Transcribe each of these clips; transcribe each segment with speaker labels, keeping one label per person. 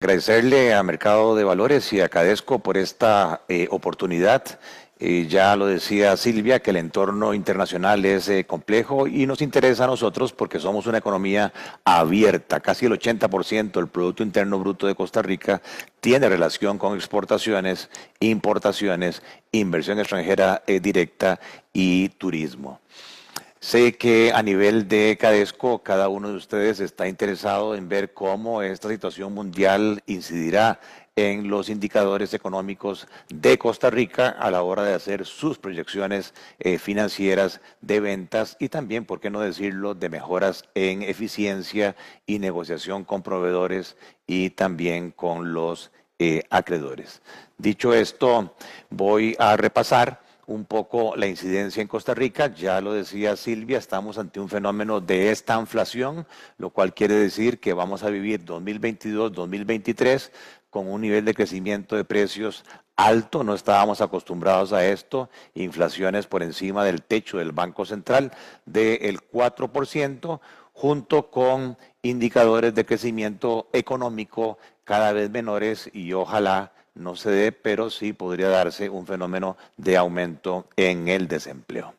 Speaker 1: Agradecerle a Mercado de Valores y a por esta eh, oportunidad. Eh, ya lo decía Silvia, que el entorno internacional es eh, complejo y nos interesa a nosotros porque somos una economía abierta. Casi el 80% del Producto Interno Bruto de Costa Rica tiene relación con exportaciones, importaciones, inversión extranjera directa y turismo. Sé que a nivel de Cadesco, cada uno de ustedes está interesado en ver cómo esta situación mundial incidirá en los indicadores económicos de Costa Rica a la hora de hacer sus proyecciones eh, financieras de ventas y también, por qué no decirlo, de mejoras en eficiencia y negociación con proveedores y también con los eh, acreedores. Dicho esto, voy a repasar un poco la incidencia en Costa Rica. Ya lo decía Silvia, estamos ante un fenómeno de esta inflación, lo cual quiere decir que vamos a vivir 2022-2023 con un nivel de crecimiento de precios alto, no estábamos acostumbrados a esto, inflaciones por encima del techo del Banco Central del 4%, junto con indicadores de crecimiento económico cada vez menores y ojalá no se dé, pero sí podría darse un fenómeno de aumento en el desempleo.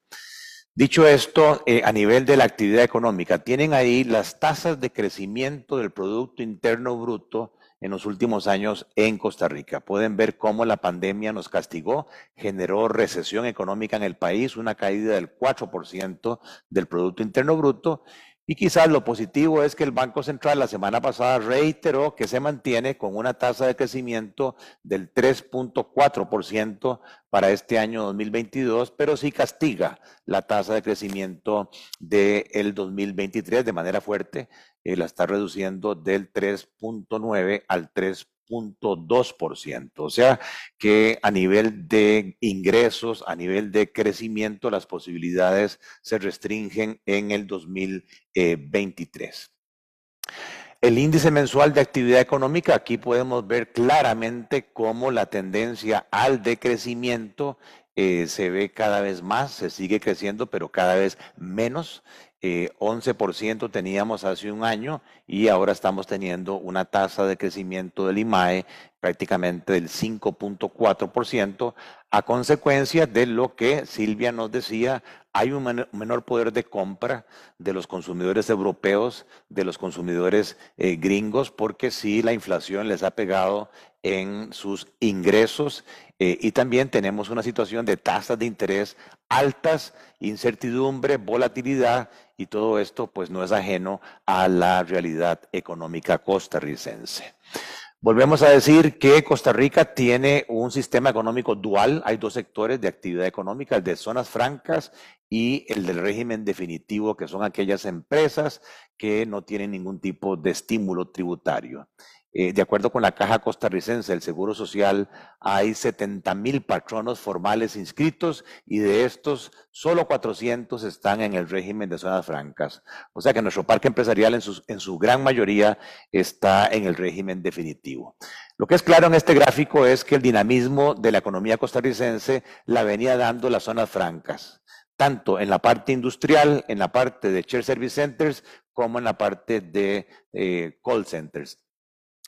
Speaker 1: Dicho esto, eh, a nivel de la actividad económica, tienen ahí las tasas de crecimiento del Producto Interno Bruto en los últimos años en Costa Rica. Pueden ver cómo la pandemia nos castigó, generó recesión económica en el país, una caída del 4% del Producto Interno Bruto y quizás lo positivo es que el Banco Central la semana pasada reiteró que se mantiene con una tasa de crecimiento del 3.4% para este año 2022, pero sí castiga la tasa de crecimiento del 2023 de manera fuerte. Eh, la está reduciendo del 3.9 al 3 ciento, O sea que a nivel de ingresos, a nivel de crecimiento, las posibilidades se restringen en el 2023. El índice mensual de actividad económica, aquí podemos ver claramente cómo la tendencia al decrecimiento eh, se ve cada vez más, se sigue creciendo, pero cada vez menos. 11% eh, teníamos hace un año y ahora estamos teniendo una tasa de crecimiento del IMAE prácticamente del 5.4% a consecuencia de lo que Silvia nos decía, hay un menor poder de compra de los consumidores europeos, de los consumidores eh, gringos, porque sí la inflación les ha pegado en sus ingresos eh, y también tenemos una situación de tasas de interés altas, incertidumbre, volatilidad y todo esto pues no es ajeno a la realidad económica costarricense. Volvemos a decir que Costa Rica tiene un sistema económico dual. Hay dos sectores de actividad económica, el de zonas francas y el del régimen definitivo, que son aquellas empresas que no tienen ningún tipo de estímulo tributario. Eh, de acuerdo con la Caja Costarricense del Seguro Social, hay 70 mil patronos formales inscritos y de estos solo 400 están en el régimen de zonas francas. O sea que nuestro parque empresarial en su, gran mayoría está en el régimen definitivo. Lo que es claro en este gráfico es que el dinamismo de la economía costarricense la venía dando las zonas francas, tanto en la parte industrial, en la parte de share service centers, como en la parte de eh, call centers.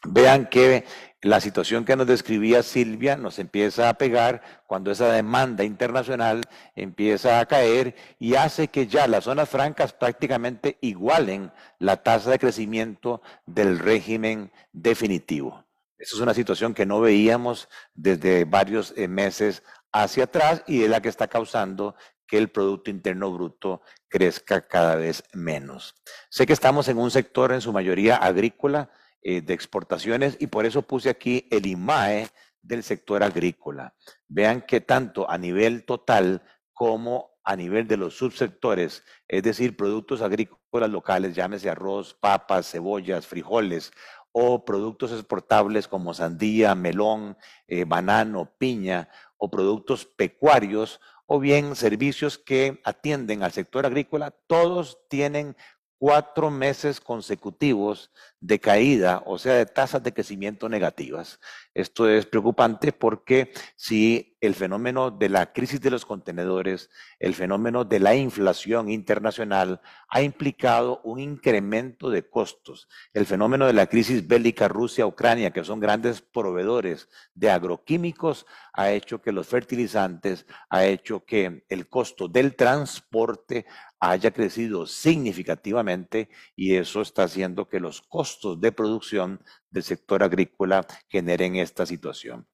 Speaker 1: Vean que la situación que nos describía Silvia nos empieza a pegar cuando esa demanda internacional empieza a caer y hace que ya las zonas francas prácticamente igualen la tasa de crecimiento del régimen definitivo. Esa es una situación que no veíamos desde varios eh, meses hacia atrás y es la que está causando que el Producto Interno Bruto crezca cada vez menos. Sé que estamos en un sector en su mayoría agrícola, eh, de exportaciones y por eso puse aquí el IMAE del sector agrícola. Vean que tanto a nivel total como a nivel de los subsectores, es decir, productos agrícolas locales, llámese arroz, papas, cebollas, frijoles, o productos exportables como sandía, melón, eh, banano, piña, o productos pecuarios, o bien servicios que atienden al sector agrícola, todos tienen cuatro meses consecutivos de caída, o sea, de tasas de crecimiento negativas. Esto es preocupante porque si el fenómeno de la crisis de los contenedores, el fenómeno de la inflación internacional ha implicado un incremento de costos. El fenómeno de la crisis bélica Rusia-Ucrania, que son grandes proveedores de agroquímicos, ha hecho que los fertilizantes, ha hecho que el costo del transporte haya crecido significativamente y eso está haciendo que los costos de producción del sector agrícola generen esta situación.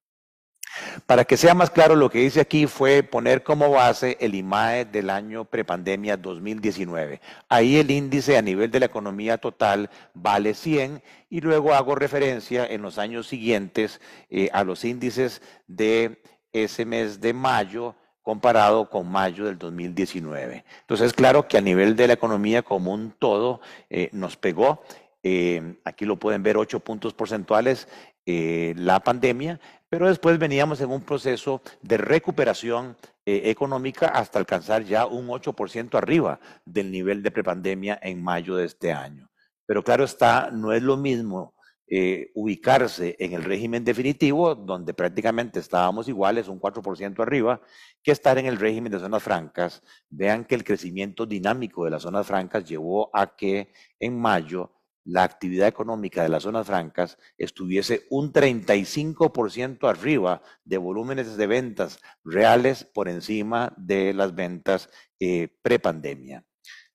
Speaker 1: Para que sea más claro, lo que hice aquí fue poner como base el IMAE del año prepandemia 2019. Ahí el índice a nivel de la economía total vale 100 y luego hago referencia en los años siguientes eh, a los índices de ese mes de mayo comparado con mayo del 2019. Entonces, claro que a nivel de la economía como un todo eh, nos pegó. Eh, aquí lo pueden ver, ocho puntos porcentuales la pandemia, pero después veníamos en un proceso de recuperación eh, económica hasta alcanzar ya un 8% arriba del nivel de prepandemia en mayo de este año. Pero claro está, no es lo mismo eh, ubicarse en el régimen definitivo, donde prácticamente estábamos iguales, un 4% arriba, que estar en el régimen de zonas francas. Vean que el crecimiento dinámico de las zonas francas llevó a que en mayo la actividad económica de las zonas francas estuviese un 35% arriba de volúmenes de ventas reales por encima de las ventas eh, prepandemia.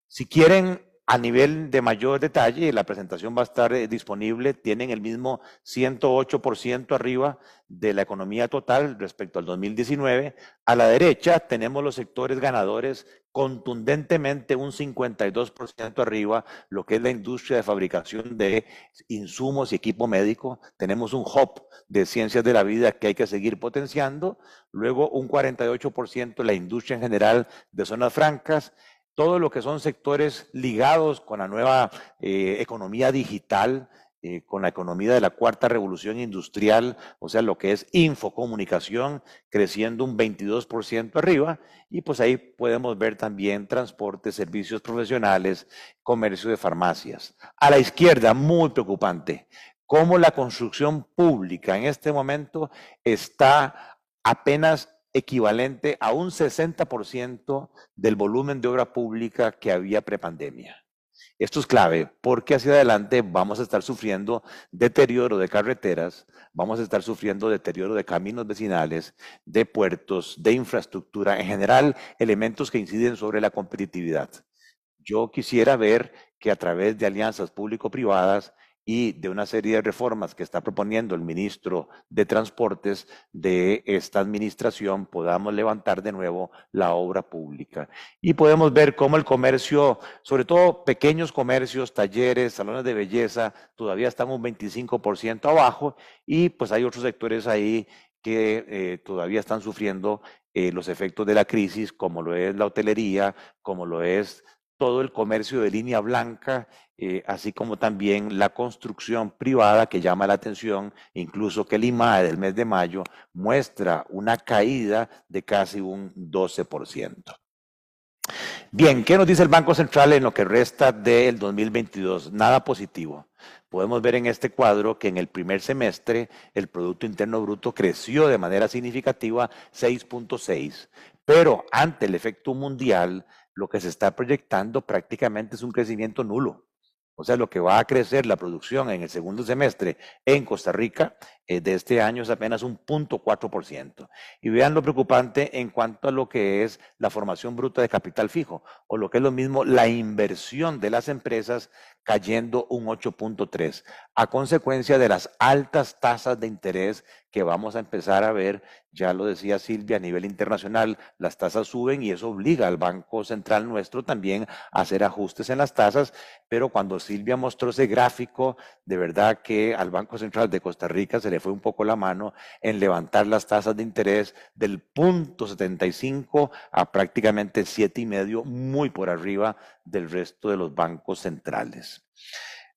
Speaker 1: Si quieren a nivel de mayor detalle, la presentación va a estar eh, disponible, tienen el mismo 108% arriba de la economía total respecto al 2019. A la derecha tenemos los sectores ganadores contundentemente un 52% arriba, lo que es la industria de fabricación de insumos y equipo médico. Tenemos un hub de ciencias de la vida que hay que seguir potenciando. Luego un 48% la industria en general de zonas francas todo lo que son sectores ligados con la nueva eh, economía digital, eh, con la economía de la cuarta revolución industrial, o sea, lo que es infocomunicación, creciendo un 22% arriba, y pues ahí podemos ver también transporte, servicios profesionales, comercio de farmacias. A la izquierda, muy preocupante, cómo la construcción pública en este momento está apenas equivalente a un 60% del volumen de obra pública que había prepandemia. Esto es clave porque hacia adelante vamos a estar sufriendo deterioro de carreteras, vamos a estar sufriendo deterioro de caminos vecinales, de puertos, de infraestructura, en general elementos que inciden sobre la competitividad. Yo quisiera ver que a través de alianzas público-privadas y de una serie de reformas que está proponiendo el ministro de Transportes de esta administración podamos levantar de nuevo la obra pública. Y podemos ver cómo el comercio, sobre todo pequeños comercios, talleres, salones de belleza, todavía están un 25% abajo y pues hay otros sectores ahí que eh, todavía están sufriendo eh, los efectos de la crisis, como lo es la hotelería, como lo es todo el comercio de línea blanca, eh, así como también la construcción privada que llama la atención, incluso que el IMAE del mes de mayo muestra una caída de casi un 12%. Bien, ¿qué nos dice el Banco Central en lo que resta del 2022? Nada positivo. Podemos ver en este cuadro que en el primer semestre el Producto Interno Bruto creció de manera significativa 6.6, pero ante el efecto mundial, lo que se está proyectando prácticamente es un crecimiento nulo. O sea, lo que va a crecer la producción en el segundo semestre en Costa Rica eh, de este año es apenas un 0.4%. Y vean lo preocupante en cuanto a lo que es la formación bruta de capital fijo, o lo que es lo mismo, la inversión de las empresas cayendo un 8.3, a consecuencia de las altas tasas de interés que vamos a empezar a ver, ya lo decía Silvia, a nivel internacional, las tasas suben y eso obliga al Banco Central nuestro también a hacer ajustes en las tasas, pero cuando Silvia mostró ese gráfico, de verdad que al Banco Central de Costa Rica se le fue un poco la mano en levantar las tasas de interés del punto 75 a prácticamente siete y medio, muy por arriba del resto de los bancos centrales.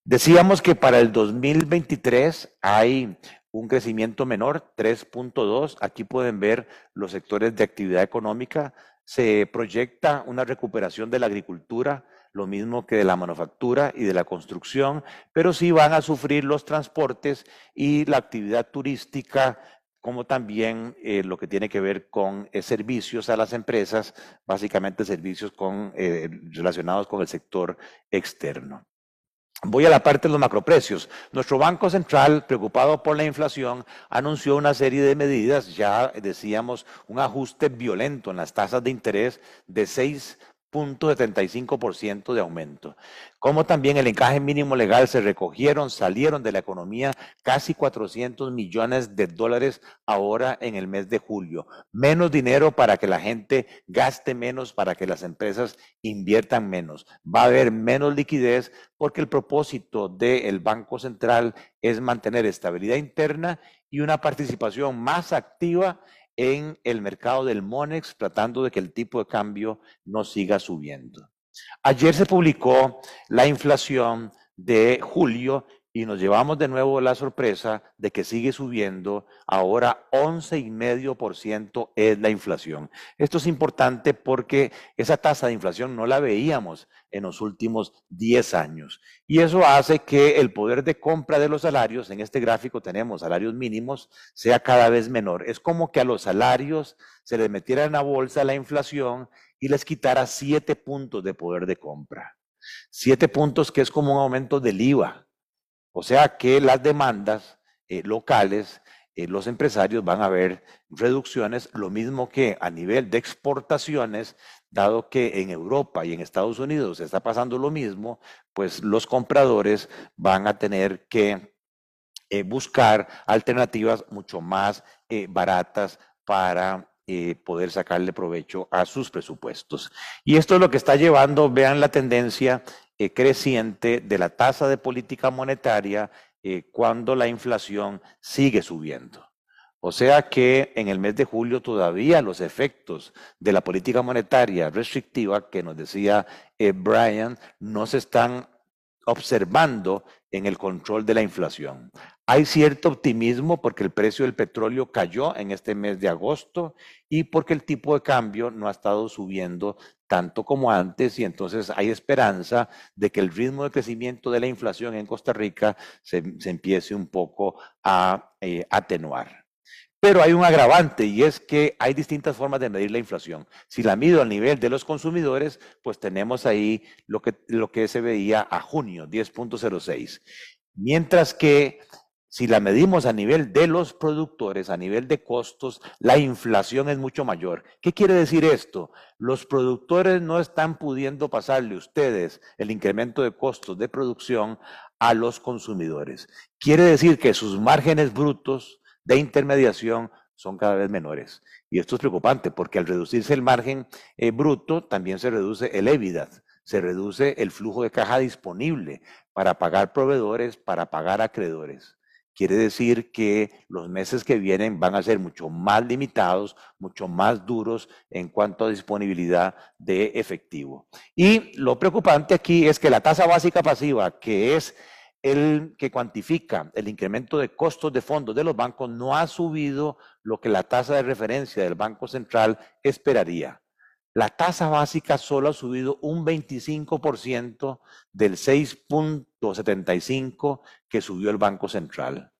Speaker 1: Decíamos que para el 2023 hay un crecimiento menor, 3.2. Aquí pueden ver los sectores de actividad económica. Se proyecta una recuperación de la agricultura, lo mismo que de la manufactura y de la construcción, pero sí van a sufrir los transportes y la actividad turística como también eh, lo que tiene que ver con eh, servicios a las empresas, básicamente servicios con, eh, relacionados con el sector externo. Voy a la parte de los macroprecios. Nuestro Banco Central, preocupado por la inflación, anunció una serie de medidas, ya decíamos, un ajuste violento en las tasas de interés de 6 ciento de aumento. Como también el encaje mínimo legal se recogieron, salieron de la economía casi 400 millones de dólares ahora en el mes de julio. Menos dinero para que la gente gaste menos, para que las empresas inviertan menos. Va a haber menos liquidez porque el propósito del Banco Central es mantener estabilidad interna y una participación más activa en el mercado del MONEX, tratando de que el tipo de cambio no siga subiendo. Ayer se publicó la inflación de julio y nos llevamos de nuevo la sorpresa de que sigue subiendo. Ahora 11,5% es la inflación. Esto es importante porque esa tasa de inflación no la veíamos en los últimos 10 años. Y eso hace que el poder de compra de los salarios, en este gráfico tenemos salarios mínimos, sea cada vez menor. Es como que a los salarios se les metiera en la bolsa la inflación y les quitara 7 puntos de poder de compra. 7 puntos que es como un aumento del IVA o sea que las demandas eh, locales, eh, los empresarios van a ver reducciones, lo mismo que a nivel de exportaciones, dado que en Europa y en Estados Unidos está pasando lo mismo, pues los compradores van a tener que eh, buscar alternativas mucho más baratas para poder sacarle provecho a sus presupuestos. Y esto es lo que está llevando, vean la tendencia eh, creciente de la tasa de política monetaria eh, cuando la inflación sigue subiendo. O sea que en el mes de julio todavía los efectos de la política monetaria restrictiva que nos decía eh, Brian no se están observando en el control de la inflación. Hay cierto optimismo porque el precio del petróleo cayó en este mes de agosto y porque el tipo de cambio no ha estado subiendo tanto como antes y entonces hay esperanza de que el ritmo de crecimiento de la inflación en Costa Rica se, empiece un poco a eh, atenuar. Pero hay un agravante y es que hay distintas formas de medir la inflación. Si la mido al nivel de los consumidores, pues tenemos ahí lo que, lo que se veía a junio, 10.06. Mientras que si la medimos a nivel de los productores, a nivel de costos, la inflación es mucho mayor. ¿Qué quiere decir esto? Los productores no están pudiendo pasarle ustedes el incremento de costos de producción a los consumidores. Quiere decir que sus márgenes brutos de intermediación son cada vez menores. Y esto es preocupante porque al reducirse el margen eh, bruto, también se reduce el EBITDA, se reduce el flujo de caja disponible para pagar proveedores, para pagar acreedores. Quiere decir que los meses que vienen van a ser mucho más limitados, mucho más duros en cuanto a disponibilidad de efectivo. Y lo preocupante aquí es que la tasa básica pasiva, que es el que cuantifica el incremento de costos de fondos de los bancos, no ha subido lo que la tasa de referencia del Banco Central esperaría. La tasa básica solo ha subido un 25% del 6.75 que subió el Banco Central.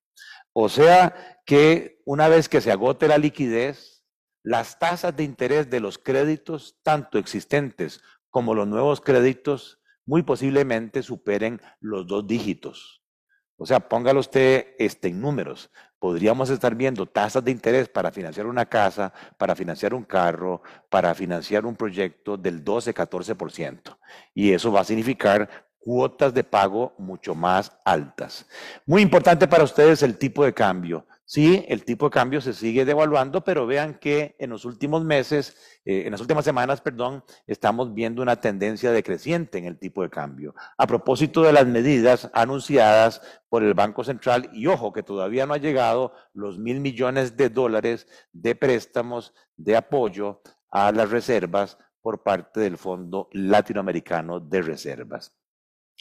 Speaker 1: O sea que una vez que se agote la liquidez, las tasas de interés de los créditos, tanto existentes como los nuevos créditos, muy posiblemente superen los dos dígitos. O sea, póngalo usted este, en números. Podríamos estar viendo tasas de interés para financiar una casa, para financiar un carro, para financiar un proyecto del 12-14%. Y eso va a significar cuotas de pago mucho más altas. Muy importante para ustedes el tipo de cambio. Sí, el tipo de cambio se sigue devaluando, pero vean que en los últimos meses, eh, en las últimas semanas, perdón, estamos viendo una tendencia decreciente en el tipo de cambio. A propósito de las medidas anunciadas por el Banco Central, y ojo que todavía no ha llegado los mil millones de dólares de préstamos de apoyo a las reservas por parte del Fondo Latinoamericano de Reservas.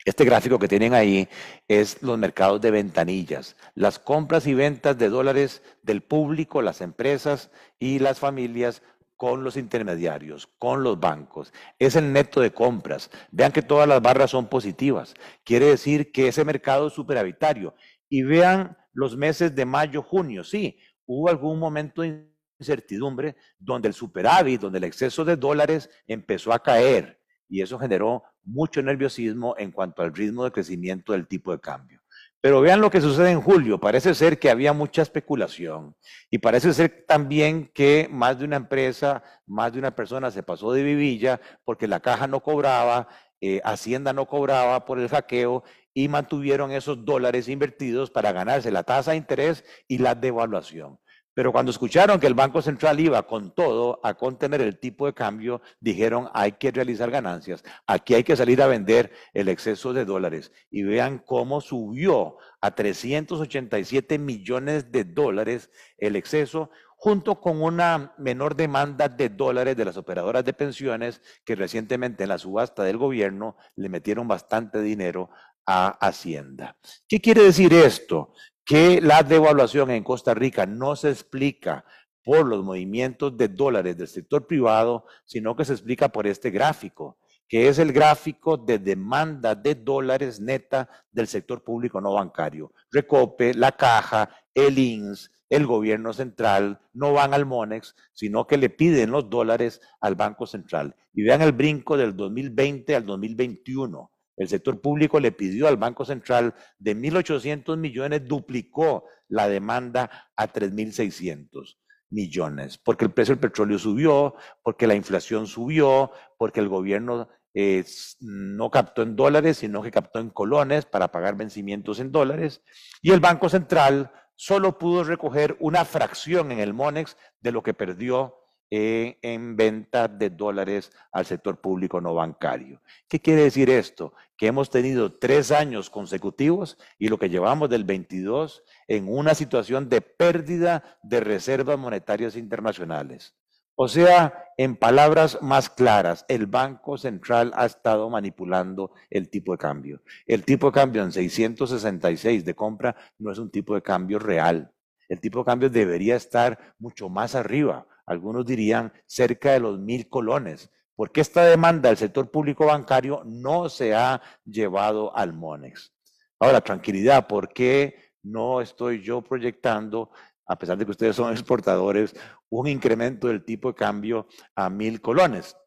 Speaker 1: Este gráfico que tienen ahí es los mercados de ventanillas, las compras y ventas de dólares del público, las empresas y las familias con los intermediarios, con los bancos. Es el neto de compras. Vean que todas las barras son positivas. Quiere decir que ese mercado es superavitario. Y vean los meses de mayo, junio. Sí, hubo algún momento de incertidumbre donde el superávit, donde el exceso de dólares empezó a caer y eso generó mucho nerviosismo en cuanto al ritmo de crecimiento del tipo de cambio. Pero vean lo que sucede en julio. Parece ser que había mucha especulación y parece ser también que más de una empresa, más de una persona se pasó de vivilla porque la caja no cobraba, eh, Hacienda no cobraba por el hackeo y mantuvieron esos dólares invertidos para ganarse la tasa de interés y la devaluación. Pero cuando escucharon que el Banco Central iba con todo a contener el tipo de cambio, dijeron hay que realizar ganancias, aquí hay que salir a vender el exceso de dólares. Y vean cómo subió a 387 millones de dólares el exceso, junto con una menor demanda de dólares de las operadoras de pensiones que recientemente en la subasta del gobierno le metieron bastante dinero a Hacienda. ¿Qué quiere decir esto? Que la devaluación en Costa Rica no se explica por los movimientos de dólares del sector privado, sino que se explica por este gráfico, que es el gráfico de demanda de dólares neta del sector público no bancario. Recope, la caja, el INS, el gobierno central, no van al MONEX, sino que le piden los dólares al Banco Central. Y vean el brinco del 2020 al 2021 el sector público le pidió al Banco Central de 1.800 millones, duplicó la demanda a 3.600 millones, porque el precio del petróleo subió, porque la inflación subió, porque el gobierno eh, no captó en dólares, sino que captó en colones para pagar vencimientos en dólares, y el Banco Central solo pudo recoger una fracción en el MONEX de lo que perdió en venta de dólares al sector público no bancario. ¿Qué quiere decir esto? Que hemos tenido tres años consecutivos y lo que llevamos del 22 en una situación de pérdida de reservas monetarias internacionales. O sea, en palabras más claras, el Banco Central ha estado manipulando el tipo de cambio. El tipo de cambio en 666 de compra no es un tipo de cambio real. El tipo de cambio debería estar mucho más arriba algunos dirían cerca de los mil colones, porque esta demanda del sector público bancario no se ha llevado al MONEX. Ahora, tranquilidad, ¿por qué no estoy yo proyectando, a pesar de que ustedes son exportadores, un incremento del tipo de cambio a mil colones?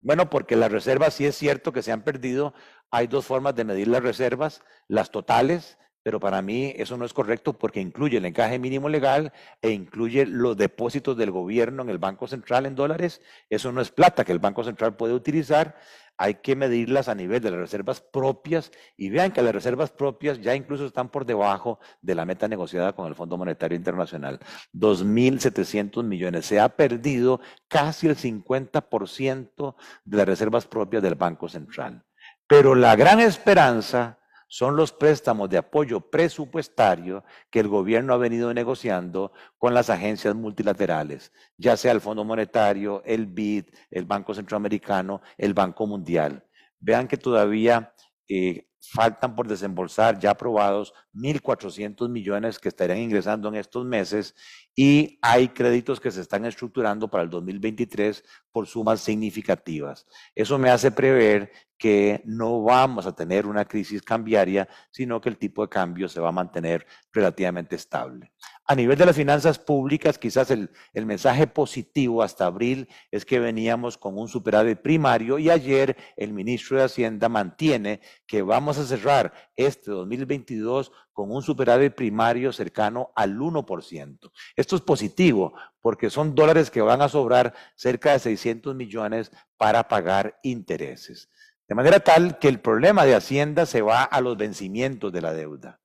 Speaker 1: Bueno, porque las reservas sí es cierto que se han perdido. Hay dos formas de medir las reservas, las totales pero para mí eso no es correcto porque incluye el encaje mínimo legal e incluye los depósitos del gobierno en el Banco Central en dólares. Eso no es plata que el Banco Central puede utilizar. Hay que medirlas a nivel de las reservas propias y vean que las reservas propias ya incluso están por debajo de la meta negociada con el Fondo Monetario Internacional. 2.700 millones. Se ha perdido casi el 50% de las reservas propias del Banco Central. Pero la gran esperanza son los préstamos de apoyo presupuestario que el gobierno ha venido negociando con las agencias multilaterales, ya sea el Fondo Monetario, el BID, el Banco Centroamericano, el Banco Mundial. Vean que todavía eh, faltan por desembolsar ya aprobados 1.400 millones que estarían ingresando en estos meses y hay créditos que se están estructurando para el 2023 por sumas significativas. Eso me hace prever que no vamos a tener una crisis cambiaria, sino que el tipo de cambio se va a mantener relativamente estable. A nivel de las finanzas públicas, quizás el, mensaje positivo hasta abril es que veníamos con un superávit primario y ayer el ministro de Hacienda mantiene que vamos a cerrar este 2022 con un superávit primario cercano al 1%. Esto es positivo porque son dólares que van a sobrar cerca de 600 millones para pagar intereses. De manera tal que el problema de Hacienda se va a los vencimientos de la deuda.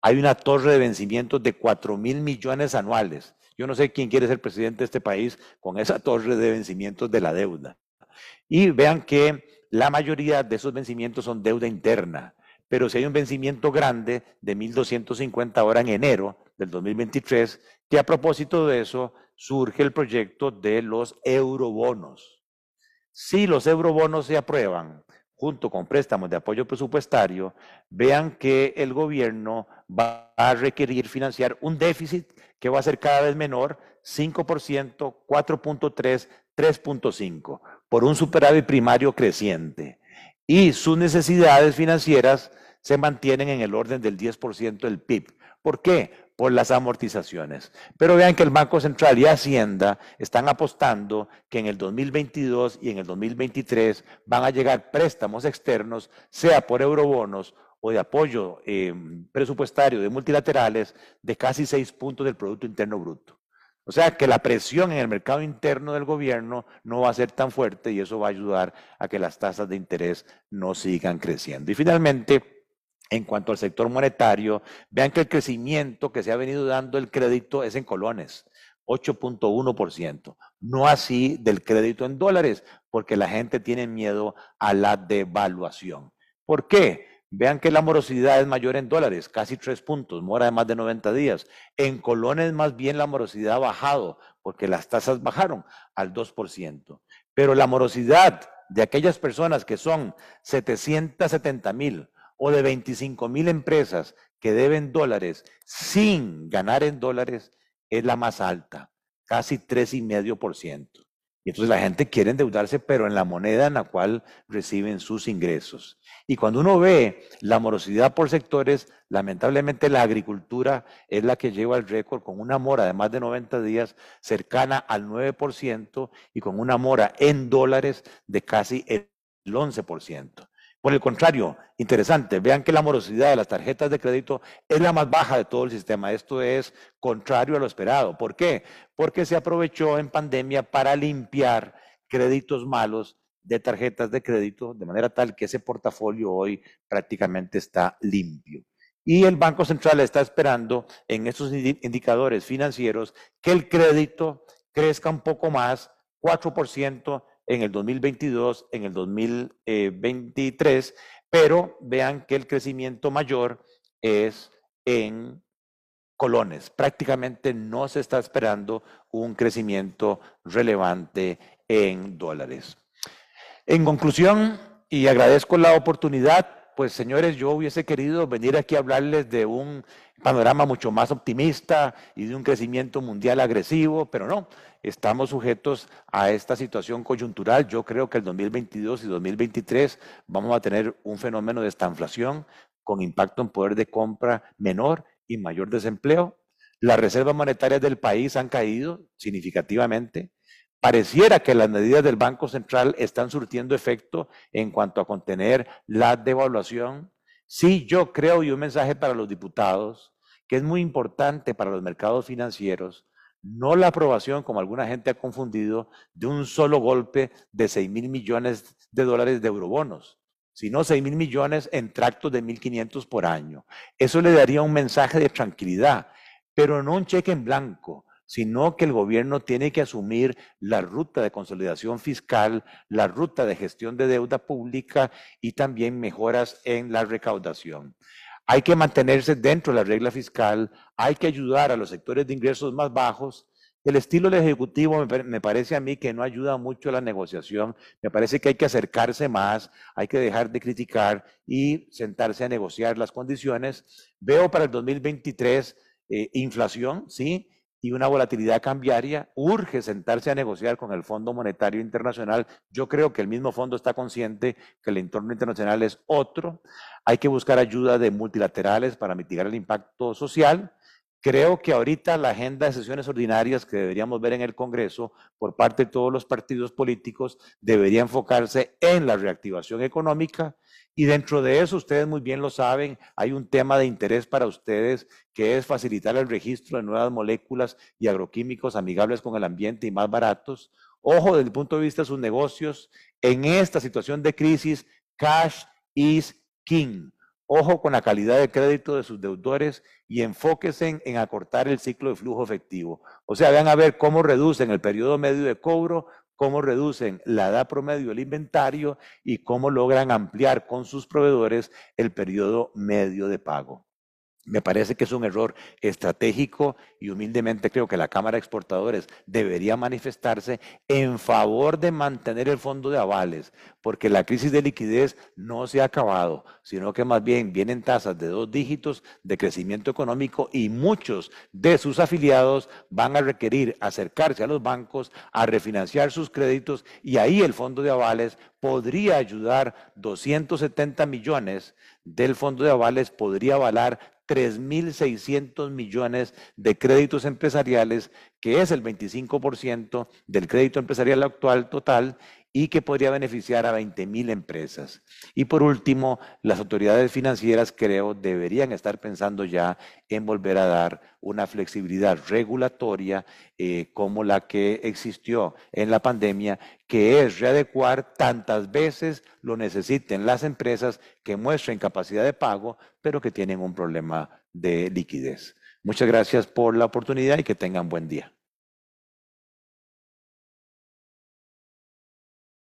Speaker 1: Hay una torre de vencimientos de 4 mil millones anuales. Yo no sé quién quiere ser presidente de este país con esa torre de vencimientos de la deuda. Y vean que la mayoría de esos vencimientos son deuda interna. Pero si hay un vencimiento grande de 1.250 ahora en enero del 2023, que a propósito de eso surge el proyecto de los eurobonos. Si los eurobonos se aprueban junto con préstamos de apoyo presupuestario, vean que el gobierno va a requerir financiar un déficit que va a ser cada vez menor, 5%, 4.3, 3.5, por un superávit primario creciente. Y sus necesidades financieras se mantienen en el orden del 10% del PIB. ¿Por qué? Por las amortizaciones. Pero vean que el Banco Central y Hacienda están apostando que en el 2022 y en el 2023 van a llegar préstamos externos, sea por eurobonos o de apoyo eh, presupuestario de multilaterales, de casi seis puntos del Producto Interno Bruto. O sea que la presión en el mercado interno del gobierno no va a ser tan fuerte y eso va a ayudar a que las tasas de interés no sigan creciendo. Y finalmente, en cuanto al sector monetario, vean que el crecimiento que se ha venido dando el crédito es en colones, 8.1%, no así del crédito en dólares, porque la gente tiene miedo a la devaluación. ¿Por qué? Vean que la morosidad es mayor en dólares, casi tres puntos, mora de más de 90 días. En colones más bien la morosidad ha bajado, porque las tasas bajaron al 2%. Pero la morosidad de aquellas personas que son 770 mil o de 25 mil empresas que deben dólares sin ganar en dólares es la más alta, casi 3,5%. Y entonces la gente quiere endeudarse, pero en la moneda en la cual reciben sus ingresos. Y cuando uno ve la morosidad por sectores, lamentablemente la agricultura es la que lleva el récord con una mora de más de 90 días cercana al 9% y con una mora en dólares de casi el 11%. Por el contrario, interesante, vean que la morosidad de las tarjetas de crédito es la más baja de todo el sistema. Esto es contrario a lo esperado. ¿Por qué? Porque se aprovechó en pandemia para limpiar créditos malos de tarjetas de crédito, de manera tal que ese portafolio hoy prácticamente está limpio. Y el Banco Central está esperando en estos indicadores financieros que el crédito crezca un poco más, 4% en el 2022, en el 2023, pero vean que el crecimiento mayor es en colones. Prácticamente no se está esperando un crecimiento relevante en dólares. En conclusión, y agradezco la oportunidad, pues señores, yo hubiese querido venir aquí a hablarles de un panorama mucho más optimista y de un crecimiento mundial agresivo, pero no, estamos sujetos a esta situación coyuntural. Yo creo que el 2022 y 2023 vamos a tener un fenómeno de estanflación con impacto en poder de compra menor y mayor desempleo. Las reservas monetarias del país han caído significativamente. Pareciera que las medidas del Banco Central están surtiendo efecto en cuanto a contener la devaluación. Sí, yo creo, y un mensaje para los diputados, que es muy importante para los mercados financieros, no la aprobación, como alguna gente ha confundido, de un solo golpe de 6 mil millones de dólares de eurobonos, sino 6 mil millones en tractos de 1.500 por año. Eso le daría un mensaje de tranquilidad, pero no un cheque en blanco, sino que el gobierno tiene que asumir la ruta de consolidación fiscal, la ruta de gestión de deuda pública y también mejoras en la recaudación. Hay que mantenerse dentro de la regla fiscal, hay que ayudar a los sectores de ingresos más bajos. El estilo del Ejecutivo me, parece a mí que no ayuda mucho a la negociación. Me parece que hay que acercarse más, hay que dejar de criticar y sentarse a negociar las condiciones. Veo para el 2023 eh, inflación, sí, y una volatilidad cambiaria, urge sentarse a negociar con el Fondo Monetario Internacional. Yo creo que el mismo fondo está consciente que el entorno internacional es otro. Hay que buscar ayuda de multilaterales para mitigar el impacto social. Creo que ahorita la agenda de sesiones ordinarias que deberíamos ver en el Congreso por parte de todos los partidos políticos debería enfocarse en la reactivación económica y dentro de eso, ustedes muy bien lo saben, hay un tema de interés para ustedes que es facilitar el registro de nuevas moléculas y agroquímicos amigables con el ambiente y más baratos. Ojo, desde el punto de vista de sus negocios, en esta situación de crisis, cash is king. Ojo con la calidad de crédito de sus deudores y enfóquense en acortar el ciclo de flujo efectivo. O sea, vean a ver cómo reducen el periodo medio de cobro cómo reducen la edad promedio del inventario y cómo logran ampliar con sus proveedores el periodo medio de pago. Me parece que es un error estratégico y humildemente creo que la Cámara de Exportadores debería manifestarse en favor de mantener el fondo de avales, porque la crisis de liquidez no se ha acabado, sino que más bien vienen tasas de dos dígitos de crecimiento económico y muchos de sus afiliados van a requerir acercarse a los bancos a refinanciar sus créditos y ahí el fondo de avales podría ayudar. 270 millones del fondo de avales, podría avalar 3.600 millones de créditos empresariales, que es el 25% del crédito empresarial actual total y que podría beneficiar a 20.000 empresas. Y por último, las autoridades financieras creo deberían estar pensando ya en volver a dar una flexibilidad regulatoria eh, como la que existió en la pandemia, que es readecuar tantas veces lo necesiten las empresas que muestren capacidad de pago, pero que tienen un problema de liquidez. Muchas gracias por la oportunidad y que tengan buen día.